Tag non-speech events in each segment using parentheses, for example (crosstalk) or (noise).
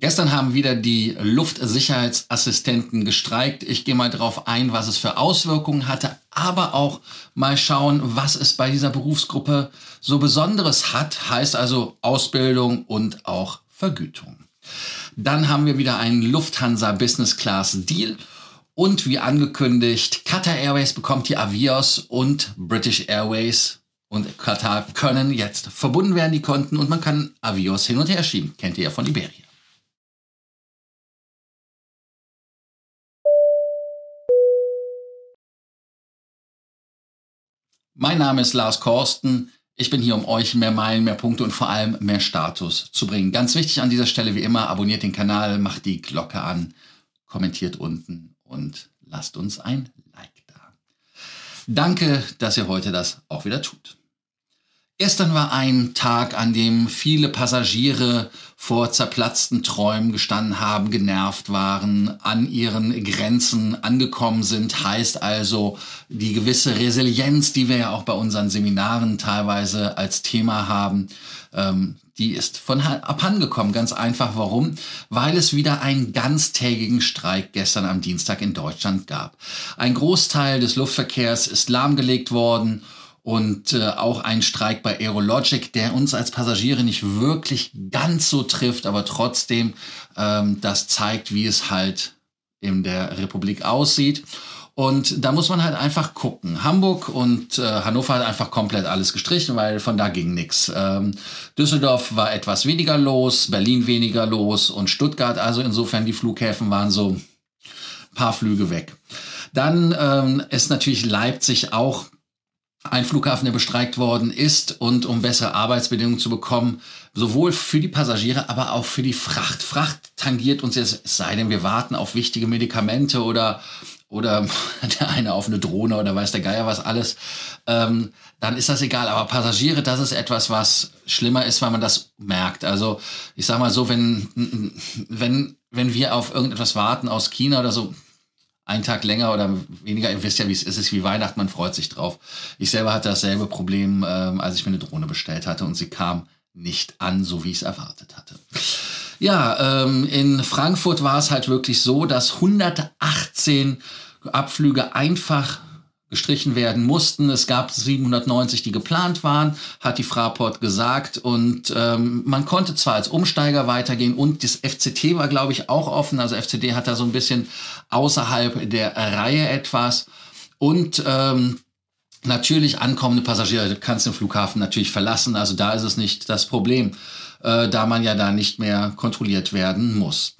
Gestern haben wieder die Luftsicherheitsassistenten gestreikt. Ich gehe mal darauf ein, was es für Auswirkungen hatte, aber auch mal schauen, was es bei dieser Berufsgruppe so Besonderes hat, heißt also Ausbildung und auch Vergütung. Dann haben wir wieder einen Lufthansa Business Class Deal und wie angekündigt, Qatar Airways bekommt die Avios und British Airways und Qatar können jetzt verbunden werden, die Konten und man kann Avios hin und her schieben. Kennt ihr ja von Iberia. Mein Name ist Lars Korsten. Ich bin hier, um euch mehr Meilen, mehr Punkte und vor allem mehr Status zu bringen. Ganz wichtig an dieser Stelle wie immer, abonniert den Kanal, macht die Glocke an, kommentiert unten und lasst uns ein Like da. Danke, dass ihr heute das auch wieder tut. Gestern war ein Tag, an dem viele Passagiere vor zerplatzten Träumen gestanden haben, genervt waren, an ihren Grenzen angekommen sind. Heißt also, die gewisse Resilienz, die wir ja auch bei unseren Seminaren teilweise als Thema haben, ähm, die ist von abhandengekommen. Ganz einfach. Warum? Weil es wieder einen ganztägigen Streik gestern am Dienstag in Deutschland gab. Ein Großteil des Luftverkehrs ist lahmgelegt worden und äh, auch ein Streik bei Aerologic, der uns als Passagiere nicht wirklich ganz so trifft, aber trotzdem ähm, das zeigt, wie es halt in der Republik aussieht. Und da muss man halt einfach gucken. Hamburg und äh, Hannover hat einfach komplett alles gestrichen, weil von da ging nichts. Ähm, Düsseldorf war etwas weniger los, Berlin weniger los und Stuttgart, also insofern die Flughäfen waren so ein paar Flüge weg. Dann ähm, ist natürlich Leipzig auch ein Flughafen, der bestreikt worden ist und um bessere Arbeitsbedingungen zu bekommen, sowohl für die Passagiere, aber auch für die Fracht. Fracht tangiert uns jetzt, es sei denn, wir warten auf wichtige Medikamente oder, oder (laughs) der eine auf eine Drohne oder weiß der Geier was alles, ähm, dann ist das egal. Aber Passagiere, das ist etwas, was schlimmer ist, weil man das merkt. Also ich sag mal so, wenn, wenn, wenn wir auf irgendetwas warten aus China oder so, einen Tag länger oder weniger. Ihr wisst ja, wie es ist. Es ist wie Weihnachten, man freut sich drauf. Ich selber hatte dasselbe Problem, ähm, als ich mir eine Drohne bestellt hatte und sie kam nicht an, so wie ich es erwartet hatte. Ja, ähm, in Frankfurt war es halt wirklich so, dass 118 Abflüge einfach gestrichen werden mussten. Es gab 790, die geplant waren, hat die Fraport gesagt. Und ähm, man konnte zwar als Umsteiger weitergehen und das FCT war, glaube ich, auch offen. Also FCD hat da so ein bisschen außerhalb der Reihe etwas. Und ähm, natürlich ankommende Passagiere, du kannst den Flughafen natürlich verlassen. Also da ist es nicht das Problem, äh, da man ja da nicht mehr kontrolliert werden muss.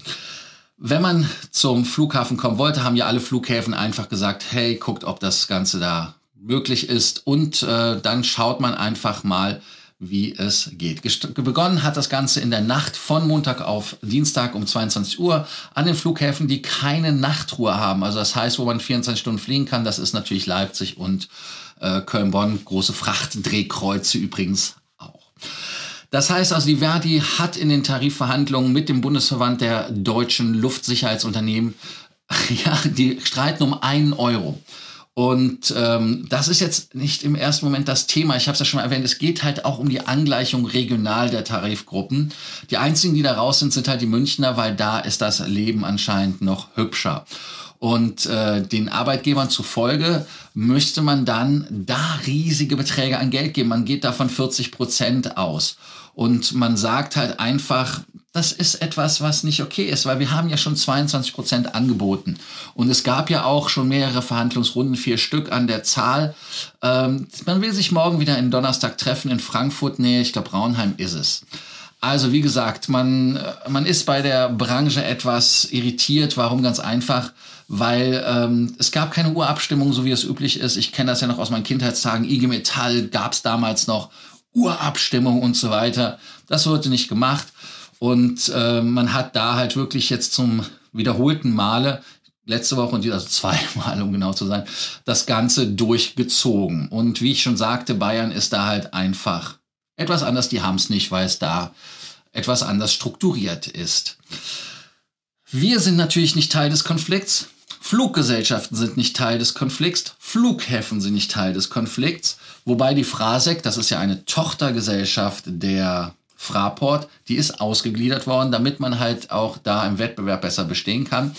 Wenn man zum Flughafen kommen wollte, haben ja alle Flughäfen einfach gesagt, hey, guckt, ob das Ganze da möglich ist. Und äh, dann schaut man einfach mal, wie es geht. Gest begonnen hat das Ganze in der Nacht von Montag auf Dienstag um 22 Uhr an den Flughäfen, die keine Nachtruhe haben. Also das heißt, wo man 24 Stunden fliegen kann, das ist natürlich Leipzig und äh, Köln-Bonn, große Frachtdrehkreuze übrigens. Das heißt also, die Verdi hat in den Tarifverhandlungen mit dem Bundesverband der deutschen Luftsicherheitsunternehmen, (laughs) ja, die streiten um einen Euro. Und ähm, das ist jetzt nicht im ersten Moment das Thema. Ich habe es ja schon mal erwähnt. Es geht halt auch um die Angleichung regional der Tarifgruppen. Die einzigen, die da raus sind, sind halt die Münchner, weil da ist das Leben anscheinend noch hübscher. Und äh, den Arbeitgebern zufolge müsste man dann da riesige Beträge an Geld geben. Man geht davon 40 Prozent aus. Und man sagt halt einfach, das ist etwas, was nicht okay ist, weil wir haben ja schon 22 Prozent angeboten. Und es gab ja auch schon mehrere Verhandlungsrunden, vier Stück an der Zahl. Ähm, man will sich morgen wieder in Donnerstag treffen in Frankfurt. Nee, ich glaube, Braunheim ist es. Also wie gesagt, man, man ist bei der Branche etwas irritiert. Warum? Ganz einfach, weil ähm, es gab keine Urabstimmung, so wie es üblich ist. Ich kenne das ja noch aus meinen Kindheitstagen. IG Metall gab es damals noch Urabstimmung und so weiter. Das wurde nicht gemacht. Und äh, man hat da halt wirklich jetzt zum wiederholten Male, letzte Woche und also zweimal, um genau zu sein, das Ganze durchgezogen. Und wie ich schon sagte, Bayern ist da halt einfach etwas anders. Die haben es nicht, weil es da etwas anders strukturiert ist. Wir sind natürlich nicht Teil des Konflikts. Fluggesellschaften sind nicht Teil des Konflikts, Flughäfen sind nicht Teil des Konflikts, wobei die Frasek, das ist ja eine Tochtergesellschaft der Fraport, die ist ausgegliedert worden, damit man halt auch da im Wettbewerb besser bestehen kann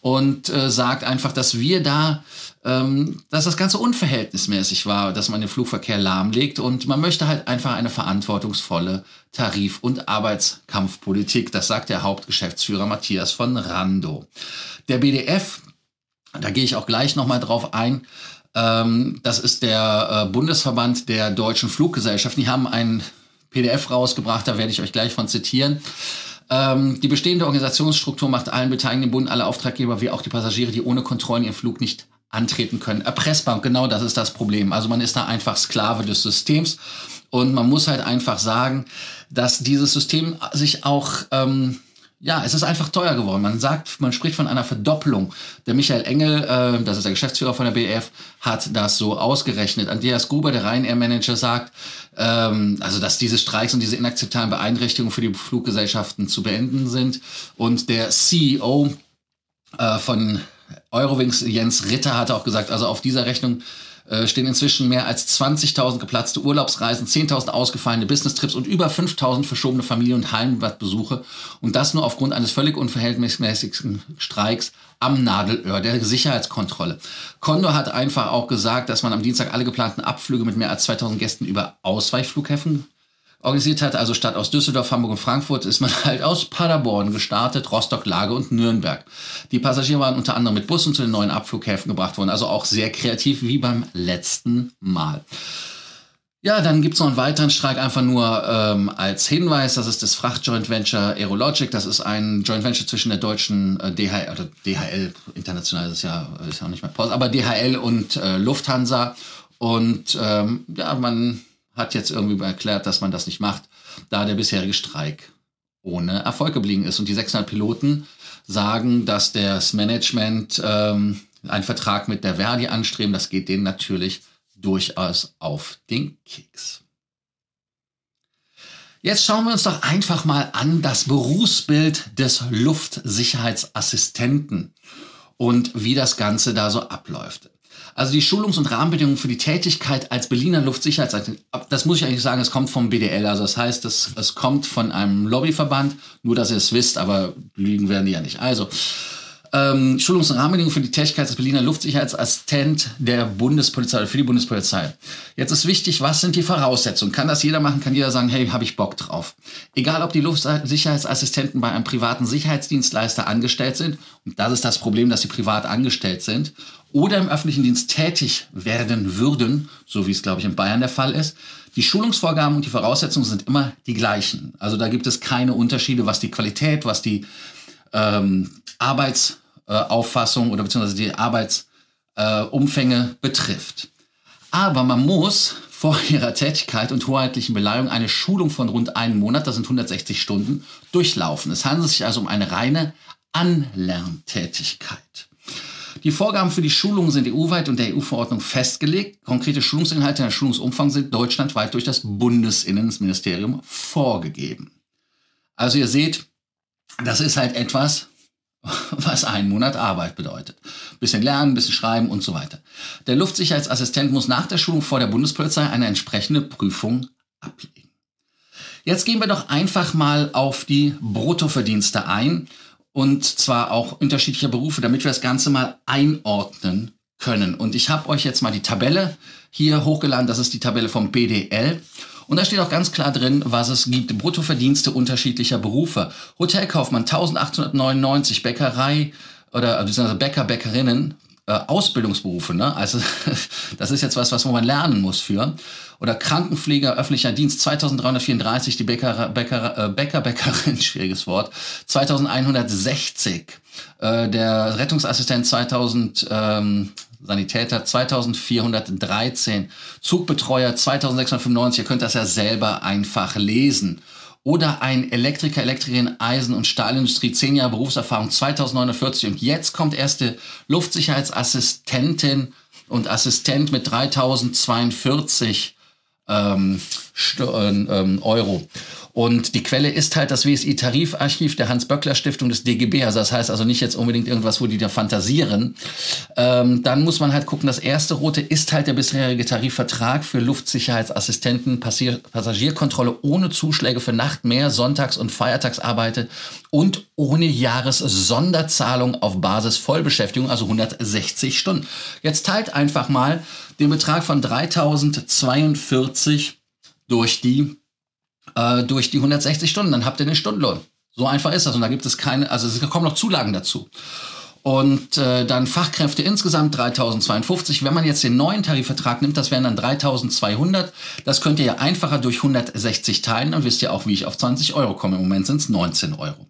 und äh, sagt einfach, dass wir da, ähm, dass das Ganze unverhältnismäßig war, dass man den Flugverkehr lahmlegt und man möchte halt einfach eine verantwortungsvolle Tarif- und Arbeitskampfpolitik. Das sagt der Hauptgeschäftsführer Matthias von Rando. Der BDF, da gehe ich auch gleich nochmal drauf ein, ähm, das ist der äh, Bundesverband der deutschen Fluggesellschaften. Die haben ein PDF rausgebracht, da werde ich euch gleich von zitieren. Ähm, die bestehende Organisationsstruktur macht allen Beteiligten Bund, alle Auftraggeber wie auch die Passagiere, die ohne Kontrollen ihren Flug nicht antreten können, erpressbar. Genau das ist das Problem. Also man ist da einfach Sklave des Systems. Und man muss halt einfach sagen, dass dieses System sich auch ähm, ja, es ist einfach teuer geworden. Man sagt, man spricht von einer Verdoppelung. Der Michael Engel, äh, das ist der Geschäftsführer von der BF, hat das so ausgerechnet. Andreas Gruber, der Ryanair-Manager, sagt, ähm, also dass diese Streiks und diese inakzeptablen Beeinträchtigungen für die Fluggesellschaften zu beenden sind. Und der CEO äh, von Eurowings, Jens Ritter, hat auch gesagt, also auf dieser Rechnung stehen inzwischen mehr als 20.000 geplatzte Urlaubsreisen, 10.000 ausgefallene Business-Trips und über 5.000 verschobene Familien- und Heimatbesuche. Und das nur aufgrund eines völlig unverhältnismäßigen Streiks am Nadelöhr der Sicherheitskontrolle. Condor hat einfach auch gesagt, dass man am Dienstag alle geplanten Abflüge mit mehr als 2.000 Gästen über Ausweichflughäfen organisiert hat. Also statt aus Düsseldorf, Hamburg und Frankfurt ist man (laughs) halt aus Paderborn gestartet, Rostock, Lage und Nürnberg. Die Passagiere waren unter anderem mit Bussen zu den neuen Abflughäfen gebracht worden, also auch sehr kreativ wie beim letzten Mal. Ja, dann gibt's noch einen weiteren Streik, einfach nur ähm, als Hinweis. Das ist das Fracht-Joint Venture Aerologic. Das ist ein Joint Venture zwischen der deutschen äh, DHL, oder DHL, international ist ja, ist ja auch nicht mehr Post, aber DHL und äh, Lufthansa. Und ähm, ja, man hat jetzt irgendwie erklärt, dass man das nicht macht, da der bisherige Streik ohne Erfolg geblieben ist. Und die 600 Piloten sagen, dass das Management ähm, einen Vertrag mit der Verdi anstreben. Das geht denen natürlich durchaus auf den Keks. Jetzt schauen wir uns doch einfach mal an das Berufsbild des Luftsicherheitsassistenten und wie das Ganze da so abläuft. Also die Schulungs- und Rahmenbedingungen für die Tätigkeit als Berliner Luftsicherheitsagent, das muss ich eigentlich sagen, es kommt vom BDL. Also das heißt, es, es kommt von einem Lobbyverband, nur dass ihr es wisst, aber lügen werden die ja nicht. Also ähm, Schulungs- und Rahmenbedingungen für die Tätigkeit des Berliner Luftsicherheitsassistent der Bundespolizei oder für die Bundespolizei. Jetzt ist wichtig, was sind die Voraussetzungen? Kann das jeder machen? Kann jeder sagen, hey, habe ich Bock drauf? Egal, ob die Luftsicherheitsassistenten bei einem privaten Sicherheitsdienstleister angestellt sind, und das ist das Problem, dass sie privat angestellt sind, oder im öffentlichen Dienst tätig werden würden, so wie es, glaube ich, in Bayern der Fall ist, die Schulungsvorgaben und die Voraussetzungen sind immer die gleichen. Also da gibt es keine Unterschiede, was die Qualität, was die ähm, Arbeitsauffassung äh, oder beziehungsweise die Arbeitsumfänge äh, betrifft. Aber man muss vor (laughs) ihrer Tätigkeit und hoheitlichen Beleihung eine Schulung von rund einem Monat, das sind 160 Stunden, durchlaufen. Es handelt sich also um eine reine Anlerntätigkeit. Die Vorgaben für die Schulungen sind EU-weit und der EU-Verordnung festgelegt. Konkrete Schulungsinhalte und der Schulungsumfang sind deutschlandweit durch das Bundesinnenministerium vorgegeben. Also ihr seht, das ist halt etwas, (laughs) was einen Monat Arbeit bedeutet. Bisschen lernen, bisschen schreiben und so weiter. Der Luftsicherheitsassistent muss nach der Schulung vor der Bundespolizei eine entsprechende Prüfung ablegen. Jetzt gehen wir doch einfach mal auf die Bruttoverdienste ein und zwar auch unterschiedlicher Berufe, damit wir das Ganze mal einordnen können. Und ich habe euch jetzt mal die Tabelle hier hochgeladen. Das ist die Tabelle vom BDL. Und da steht auch ganz klar drin, was es gibt. Bruttoverdienste unterschiedlicher Berufe. Hotelkaufmann 1899, Bäckerei oder beziehungsweise Bäcker, Bäckerinnen äh, Ausbildungsberufe, ne? Also (laughs) das ist jetzt was, was man lernen muss für. Oder Krankenpfleger, öffentlicher Dienst 2334, die Bäcker, Bäcker, äh, Bäcker, Bäckerin, (laughs) schwieriges Wort, 2160. Äh, der Rettungsassistent 2000, ähm, Sanitäter 2413, Zugbetreuer 2695, ihr könnt das ja selber einfach lesen. Oder ein Elektriker, Elektrikerin, Eisen- und Stahlindustrie, 10 Jahre Berufserfahrung, 2049. Und jetzt kommt erste Luftsicherheitsassistentin und Assistent mit 3042 ähm, ähm, Euro. Und die Quelle ist halt das WSI-Tarifarchiv der Hans-Böckler-Stiftung des DGB. Also das heißt also nicht jetzt unbedingt irgendwas, wo die da fantasieren. Ähm, dann muss man halt gucken, das erste rote ist halt der bisherige Tarifvertrag für Luftsicherheitsassistenten, Passier Passagierkontrolle ohne Zuschläge für Nacht, mehr Sonntags- und Feiertagsarbeite und ohne Jahressonderzahlung auf Basis Vollbeschäftigung, also 160 Stunden. Jetzt teilt einfach mal den Betrag von 3042 durch die äh, durch die 160 Stunden, dann habt ihr den Stundenlohn. So einfach ist das. Und da gibt es keine, also es kommen noch Zulagen dazu. Und äh, dann Fachkräfte insgesamt 3052. Wenn man jetzt den neuen Tarifvertrag nimmt, das wären dann 3200. Das könnt ihr ja einfacher durch 160 teilen. Dann wisst ihr auch, wie ich auf 20 Euro komme. Im Moment sind es 19 Euro.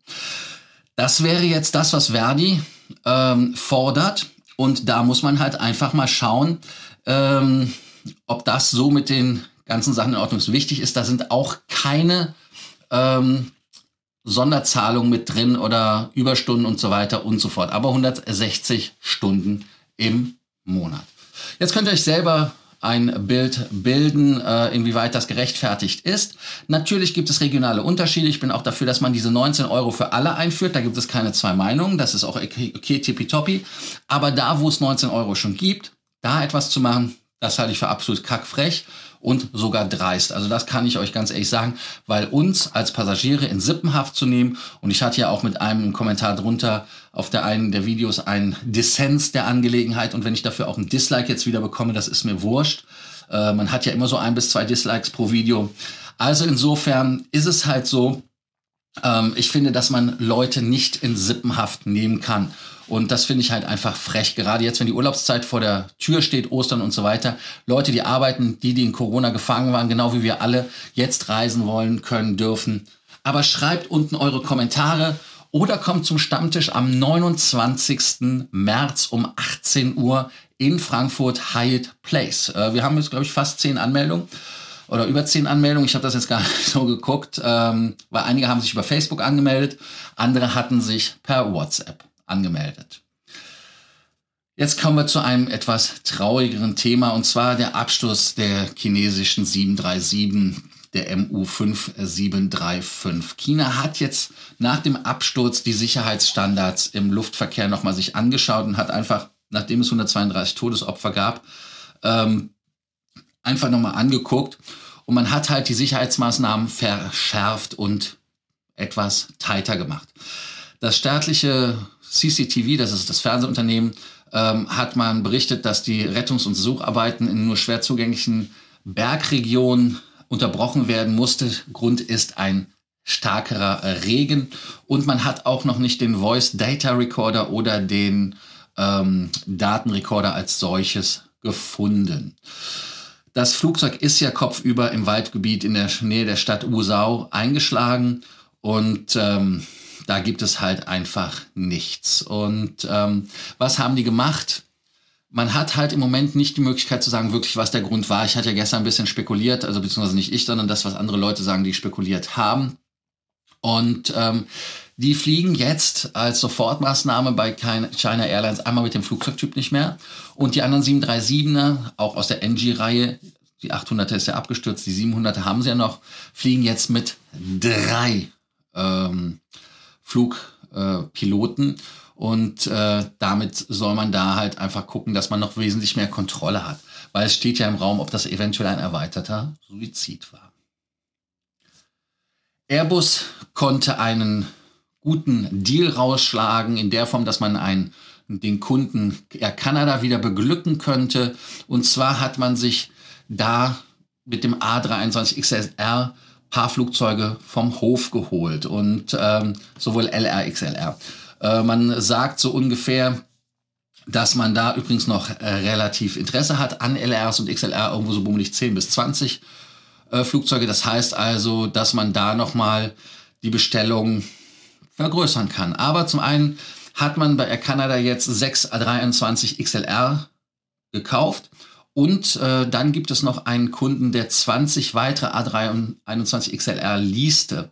Das wäre jetzt das, was Verdi ähm, fordert. Und da muss man halt einfach mal schauen, ähm, ob das so mit den ganzen Sachen in Ordnung ist. Wichtig ist, da sind auch keine ähm, Sonderzahlungen mit drin oder Überstunden und so weiter und so fort. Aber 160 Stunden im Monat. Jetzt könnt ihr euch selber ein Bild bilden, äh, inwieweit das gerechtfertigt ist. Natürlich gibt es regionale Unterschiede. Ich bin auch dafür, dass man diese 19 Euro für alle einführt. Da gibt es keine zwei Meinungen. Das ist auch okay, okay tippitoppi. Aber da, wo es 19 Euro schon gibt, da etwas zu machen, das halte ich für absolut kackfrech und sogar dreist. Also das kann ich euch ganz ehrlich sagen, weil uns als Passagiere in Sippenhaft zu nehmen, und ich hatte ja auch mit einem Kommentar drunter auf der einen der Videos einen Dissens der Angelegenheit und wenn ich dafür auch ein Dislike jetzt wieder bekomme, das ist mir wurscht. Äh, man hat ja immer so ein bis zwei Dislikes pro Video. Also insofern ist es halt so, ähm, ich finde, dass man Leute nicht in Sippenhaft nehmen kann. Und das finde ich halt einfach frech. Gerade jetzt, wenn die Urlaubszeit vor der Tür steht, Ostern und so weiter. Leute, die arbeiten, die, die in Corona gefangen waren, genau wie wir alle, jetzt reisen wollen, können, dürfen. Aber schreibt unten eure Kommentare oder kommt zum Stammtisch am 29. März um 18 Uhr in Frankfurt Hyatt Place. Äh, wir haben jetzt, glaube ich, fast zehn Anmeldungen oder über zehn Anmeldungen. Ich habe das jetzt gar nicht so geguckt, ähm, weil einige haben sich über Facebook angemeldet, andere hatten sich per WhatsApp angemeldet. Jetzt kommen wir zu einem etwas traurigeren Thema und zwar der Absturz der chinesischen 737 der MU5735. China hat jetzt nach dem Absturz die Sicherheitsstandards im Luftverkehr nochmal sich angeschaut und hat einfach, nachdem es 132 Todesopfer gab, ähm, einfach nochmal angeguckt und man hat halt die Sicherheitsmaßnahmen verschärft und etwas tighter gemacht. Das staatliche CCTV, das ist das Fernsehunternehmen, ähm, hat man berichtet, dass die Rettungs- und Sucharbeiten in nur schwer zugänglichen Bergregionen unterbrochen werden musste. Grund ist ein starkerer Regen und man hat auch noch nicht den Voice Data Recorder oder den ähm, Datenrekorder als solches gefunden. Das Flugzeug ist ja kopfüber im Waldgebiet in der Nähe der Stadt Usau eingeschlagen und ähm, da gibt es halt einfach nichts. Und ähm, was haben die gemacht? Man hat halt im Moment nicht die Möglichkeit zu sagen, wirklich, was der Grund war. Ich hatte ja gestern ein bisschen spekuliert, also beziehungsweise nicht ich, sondern das, was andere Leute sagen, die spekuliert haben. Und ähm, die fliegen jetzt als Sofortmaßnahme bei China Airlines einmal mit dem Flugzeugtyp nicht mehr. Und die anderen 737er, auch aus der NG-Reihe, die 800er ist ja abgestürzt, die 700er haben sie ja noch, fliegen jetzt mit drei ähm, Flugpiloten. Äh, und äh, damit soll man da halt einfach gucken, dass man noch wesentlich mehr Kontrolle hat. Weil es steht ja im Raum, ob das eventuell ein erweiterter Suizid war. Airbus konnte einen guten Deal rausschlagen, in der Form, dass man einen, den Kunden Air Canada wieder beglücken könnte. Und zwar hat man sich da mit dem A321 XLR paar Flugzeuge vom Hof geholt und ähm, sowohl LR, XLR. Äh, man sagt so ungefähr, dass man da übrigens noch äh, relativ Interesse hat an LRs und XLR, irgendwo so bummelig 10 bis 20 äh, Flugzeuge. Das heißt also, dass man da nochmal die Bestellung vergrößern kann. Aber zum einen hat man bei Air Canada jetzt 6 A23 XLR gekauft und äh, dann gibt es noch einen Kunden, der 20 weitere A321 XLR leaste.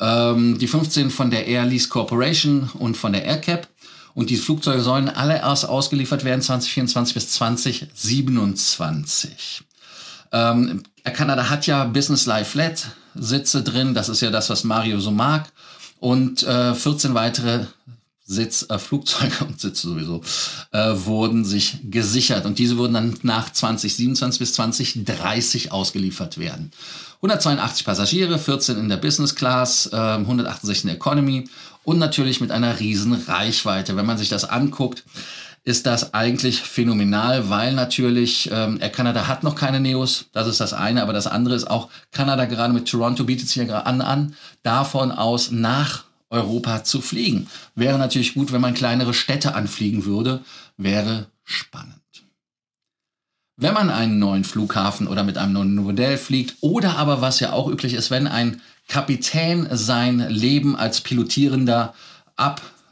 Ähm, die 15 von der Air Lease Corporation und von der AirCap. Und die Flugzeuge sollen alle erst ausgeliefert werden 2024 bis 2027. Ähm, Air Canada hat ja Business Life Flat Sitze drin. Das ist ja das, was Mario so mag. Und äh, 14 weitere Sitz, äh, Flugzeuge (laughs) und Sitze sowieso äh, wurden sich gesichert. Und diese wurden dann nach 2027 bis 2030 ausgeliefert werden. 182 Passagiere, 14 in der Business Class, äh, 168 in der Economy und natürlich mit einer riesen Reichweite. Wenn man sich das anguckt, ist das eigentlich phänomenal, weil natürlich ähm, Air Canada hat noch keine Neos, das ist das eine, aber das andere ist auch Kanada gerade mit Toronto bietet sich ja gerade an, an, davon aus nach Europa zu fliegen. Wäre natürlich gut, wenn man kleinere Städte anfliegen würde, wäre spannend. Wenn man einen neuen Flughafen oder mit einem neuen Modell fliegt oder aber was ja auch üblich ist, wenn ein Kapitän sein Leben als Pilotierender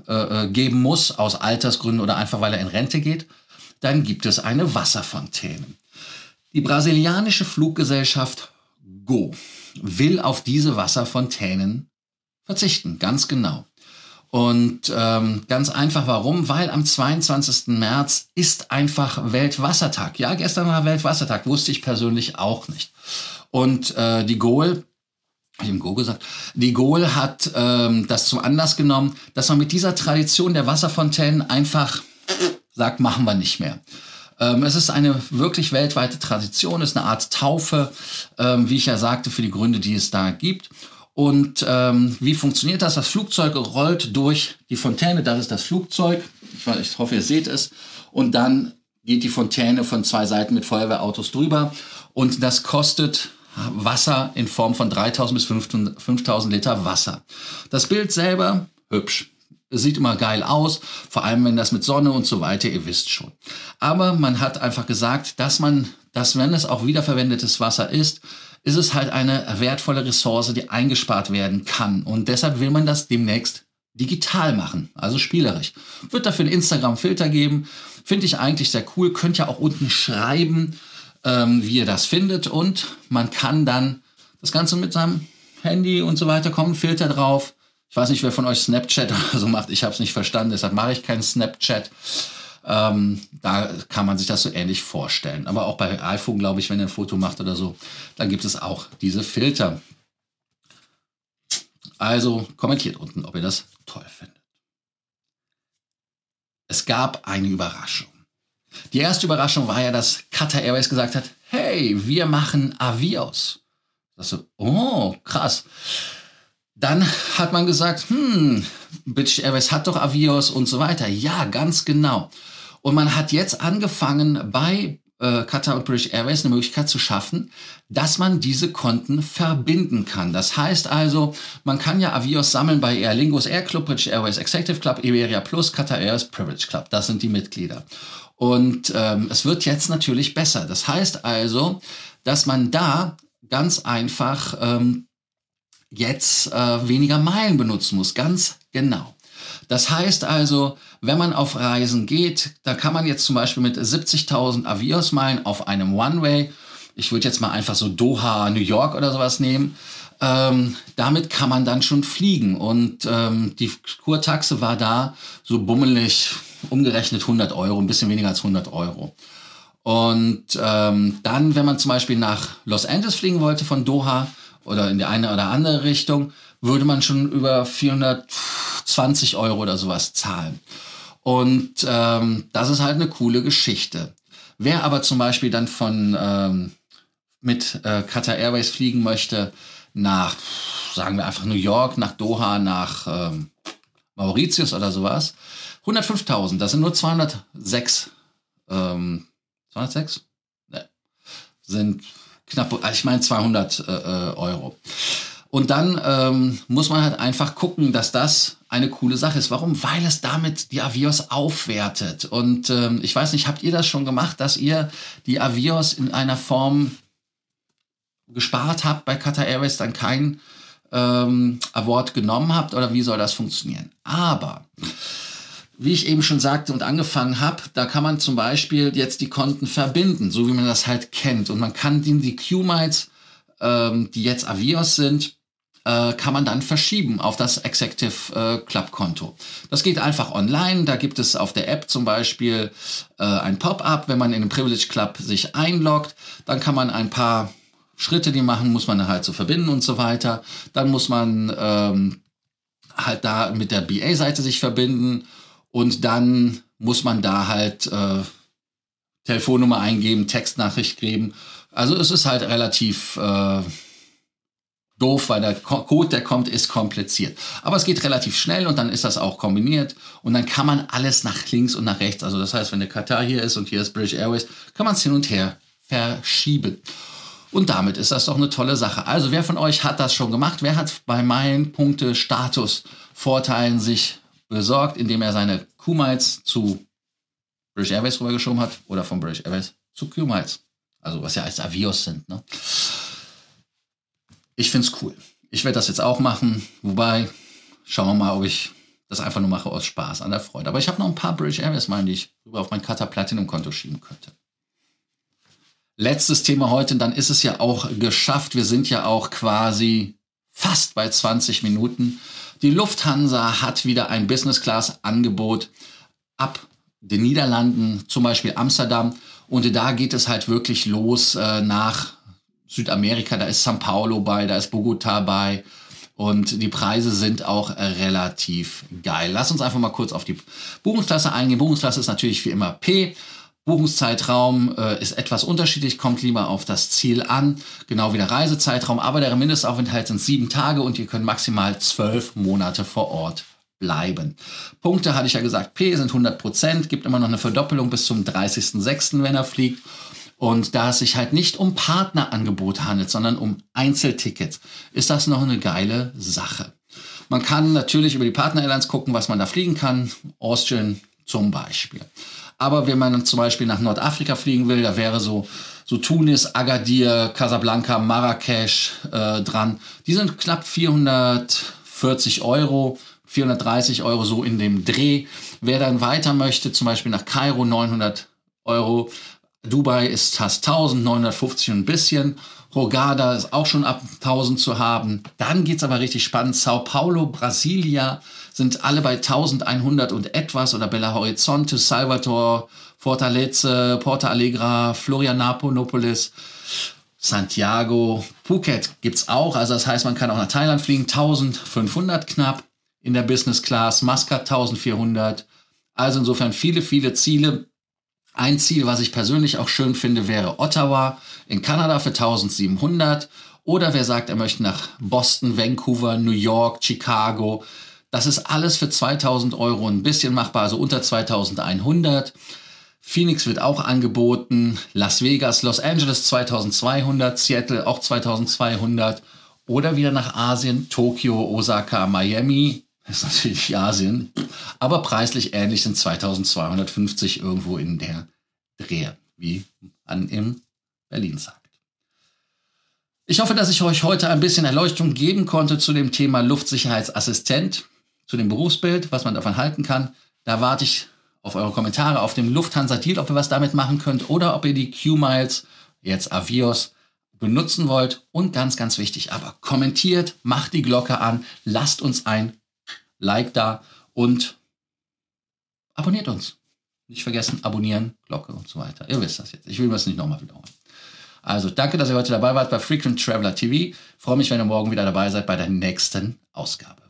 abgeben muss, aus Altersgründen oder einfach weil er in Rente geht, dann gibt es eine Wasserfontäne. Die brasilianische Fluggesellschaft Go will auf diese Wasserfontänen verzichten, ganz genau. Und ähm, ganz einfach warum? Weil am 22. März ist einfach Weltwassertag. Ja, gestern war Weltwassertag, wusste ich persönlich auch nicht. Und äh, die Goal, ich im Go gesagt, die Goal hat ähm, das zum Anlass genommen, dass man mit dieser Tradition der Wasserfontänen einfach sagt, machen wir nicht mehr. Ähm, es ist eine wirklich weltweite Tradition, ist eine Art Taufe, ähm, wie ich ja sagte, für die Gründe, die es da gibt. Und ähm, wie funktioniert das? Das Flugzeug rollt durch die Fontäne, das ist das Flugzeug. Ich, ich hoffe, ihr seht es. Und dann geht die Fontäne von zwei Seiten mit Feuerwehrautos drüber. Und das kostet Wasser in Form von 3000 bis 5000 Liter Wasser. Das Bild selber, hübsch. Sieht immer geil aus, vor allem wenn das mit Sonne und so weiter, ihr wisst schon. Aber man hat einfach gesagt, dass man, dass wenn es auch wiederverwendetes Wasser ist, ist es halt eine wertvolle Ressource, die eingespart werden kann. Und deshalb will man das demnächst digital machen, also spielerisch. Wird dafür einen Instagram-Filter geben. Finde ich eigentlich sehr cool. Könnt ihr auch unten schreiben, ähm, wie ihr das findet. Und man kann dann das Ganze mit seinem Handy und so weiter kommen, Filter drauf. Ich weiß nicht, wer von euch Snapchat (laughs) oder so macht. Ich habe es nicht verstanden, deshalb mache ich keinen Snapchat. Ähm, da kann man sich das so ähnlich vorstellen. Aber auch bei iPhone, glaube ich, wenn ihr ein Foto macht oder so, da gibt es auch diese Filter. Also kommentiert unten, ob ihr das toll findet. Es gab eine Überraschung. Die erste Überraschung war ja, dass Qatar Airways gesagt hat, hey, wir machen Avios. Das so, oh, krass. Dann hat man gesagt, hm, British Airways hat doch Avios und so weiter. Ja, ganz genau. Und man hat jetzt angefangen, bei äh, Qatar und British Airways eine Möglichkeit zu schaffen, dass man diese Konten verbinden kann. Das heißt also, man kann ja Avios sammeln bei Aer Lingus Air Club, British Airways Executive Club, Iberia Plus, Qatar Airways Privilege Club. Das sind die Mitglieder. Und ähm, es wird jetzt natürlich besser. Das heißt also, dass man da ganz einfach ähm, jetzt äh, weniger Meilen benutzen muss. Ganz genau. Das heißt also, wenn man auf Reisen geht, da kann man jetzt zum Beispiel mit 70.000 Avios-Meilen auf einem One-Way, ich würde jetzt mal einfach so Doha, New York oder sowas nehmen, ähm, damit kann man dann schon fliegen. Und ähm, die Kurtaxe war da so bummelig, umgerechnet 100 Euro, ein bisschen weniger als 100 Euro. Und ähm, dann, wenn man zum Beispiel nach Los Angeles fliegen wollte von Doha oder in die eine oder andere Richtung, würde man schon über 420 Euro oder sowas zahlen. Und ähm, das ist halt eine coole Geschichte. Wer aber zum Beispiel dann von ähm, mit äh, Qatar Airways fliegen möchte nach, sagen wir einfach New York, nach Doha, nach ähm, Mauritius oder sowas, 105.000, das sind nur 206, ähm, 206? Ne, sind knapp, ich meine 200 äh, äh, Euro. Und dann ähm, muss man halt einfach gucken, dass das eine coole Sache ist. Warum? Weil es damit die Avios aufwertet. Und ähm, ich weiß nicht, habt ihr das schon gemacht, dass ihr die Avios in einer Form gespart habt bei Qatar Airways, dann kein ähm, Award genommen habt? Oder wie soll das funktionieren? Aber wie ich eben schon sagte und angefangen habe, da kann man zum Beispiel jetzt die Konten verbinden, so wie man das halt kennt. Und man kann die, die Q-Miles, ähm, die jetzt Avios sind, äh, kann man dann verschieben auf das Executive äh, Club Konto. Das geht einfach online. Da gibt es auf der App zum Beispiel äh, ein Pop-up, wenn man in den Privilege Club sich einloggt. Dann kann man ein paar Schritte, die machen, muss man halt so verbinden und so weiter. Dann muss man ähm, halt da mit der BA-Seite sich verbinden und dann muss man da halt äh, Telefonnummer eingeben, Textnachricht geben. Also es ist halt relativ äh, doof, weil der Code, der kommt, ist kompliziert. Aber es geht relativ schnell und dann ist das auch kombiniert und dann kann man alles nach links und nach rechts. Also das heißt, wenn der Katar hier ist und hier ist British Airways, kann man es hin und her verschieben. Und damit ist das doch eine tolle Sache. Also wer von euch hat das schon gemacht? Wer hat bei meinen Punkte Status Vorteilen sich besorgt, indem er seine Q-Miles zu British Airways rübergeschoben hat oder von British Airways zu Q-Miles? Also was ja als Avios sind. Ne? Ich finde es cool. Ich werde das jetzt auch machen. Wobei, schauen wir mal, ob ich das einfach nur mache aus Spaß, an der Freude. Aber ich habe noch ein paar British Airways, meine die ich rüber auf mein Qatar Platinum Konto schieben könnte. Letztes Thema heute, dann ist es ja auch geschafft. Wir sind ja auch quasi fast bei 20 Minuten. Die Lufthansa hat wieder ein Business Class Angebot ab den Niederlanden, zum Beispiel Amsterdam. Und da geht es halt wirklich los äh, nach Südamerika, da ist São Paulo bei, da ist Bogota bei. Und die Preise sind auch relativ geil. Lass uns einfach mal kurz auf die Buchungsklasse eingehen. Buchungsklasse ist natürlich wie immer P. Buchungszeitraum äh, ist etwas unterschiedlich, kommt lieber auf das Ziel an, genau wie der Reisezeitraum, aber der Mindestaufenthalt sind sieben Tage und ihr könnt maximal zwölf Monate vor Ort bleiben. Punkte hatte ich ja gesagt, P sind 100 Prozent, gibt immer noch eine Verdoppelung bis zum 30.06., wenn er fliegt. Und da es sich halt nicht um Partnerangebote handelt, sondern um Einzeltickets, ist das noch eine geile Sache. Man kann natürlich über die Partner-Airlines gucken, was man da fliegen kann. Austrian zum Beispiel. Aber wenn man zum Beispiel nach Nordafrika fliegen will, da wäre so, so Tunis, Agadir, Casablanca, Marrakesch äh, dran. Die sind knapp 440 Euro, 430 Euro so in dem Dreh. Wer dann weiter möchte, zum Beispiel nach Kairo 900 Euro, Dubai ist fast 1950 und ein bisschen. Rogada ist auch schon ab 1000 zu haben. Dann geht es aber richtig spannend. Sao Paulo, Brasilia sind alle bei 1100 und etwas oder Bella Horizonte, Salvador, Fortaleza, Porta Alegra, Florianapolis, Santiago, Phuket gibt es auch. Also das heißt, man kann auch nach Thailand fliegen. 1500 knapp in der Business Class, Muscat 1400. Also insofern viele, viele Ziele ein Ziel, was ich persönlich auch schön finde, wäre Ottawa in Kanada für 1700. Oder wer sagt, er möchte nach Boston, Vancouver, New York, Chicago. Das ist alles für 2000 Euro ein bisschen machbar, also unter 2100. Phoenix wird auch angeboten, Las Vegas, Los Angeles 2200, Seattle auch 2200 oder wieder nach Asien, Tokio, Osaka, Miami das ist natürlich Asien. Aber preislich ähnlich sind 2250 irgendwo in der Drehe, wie man in Berlin sagt. Ich hoffe, dass ich euch heute ein bisschen Erleuchtung geben konnte zu dem Thema Luftsicherheitsassistent, zu dem Berufsbild, was man davon halten kann. Da warte ich auf eure Kommentare auf dem Lufthansa-Deal, ob ihr was damit machen könnt oder ob ihr die Q-Miles, jetzt Avios, benutzen wollt. Und ganz, ganz wichtig, aber kommentiert, macht die Glocke an, lasst uns ein Like da und abonniert uns. Nicht vergessen, abonnieren, Glocke und so weiter. Ihr wisst das jetzt. Ich will das nicht nochmal wiederholen. Also danke, dass ihr heute dabei wart bei Frequent Traveler TV. Ich freue mich, wenn ihr morgen wieder dabei seid bei der nächsten Ausgabe.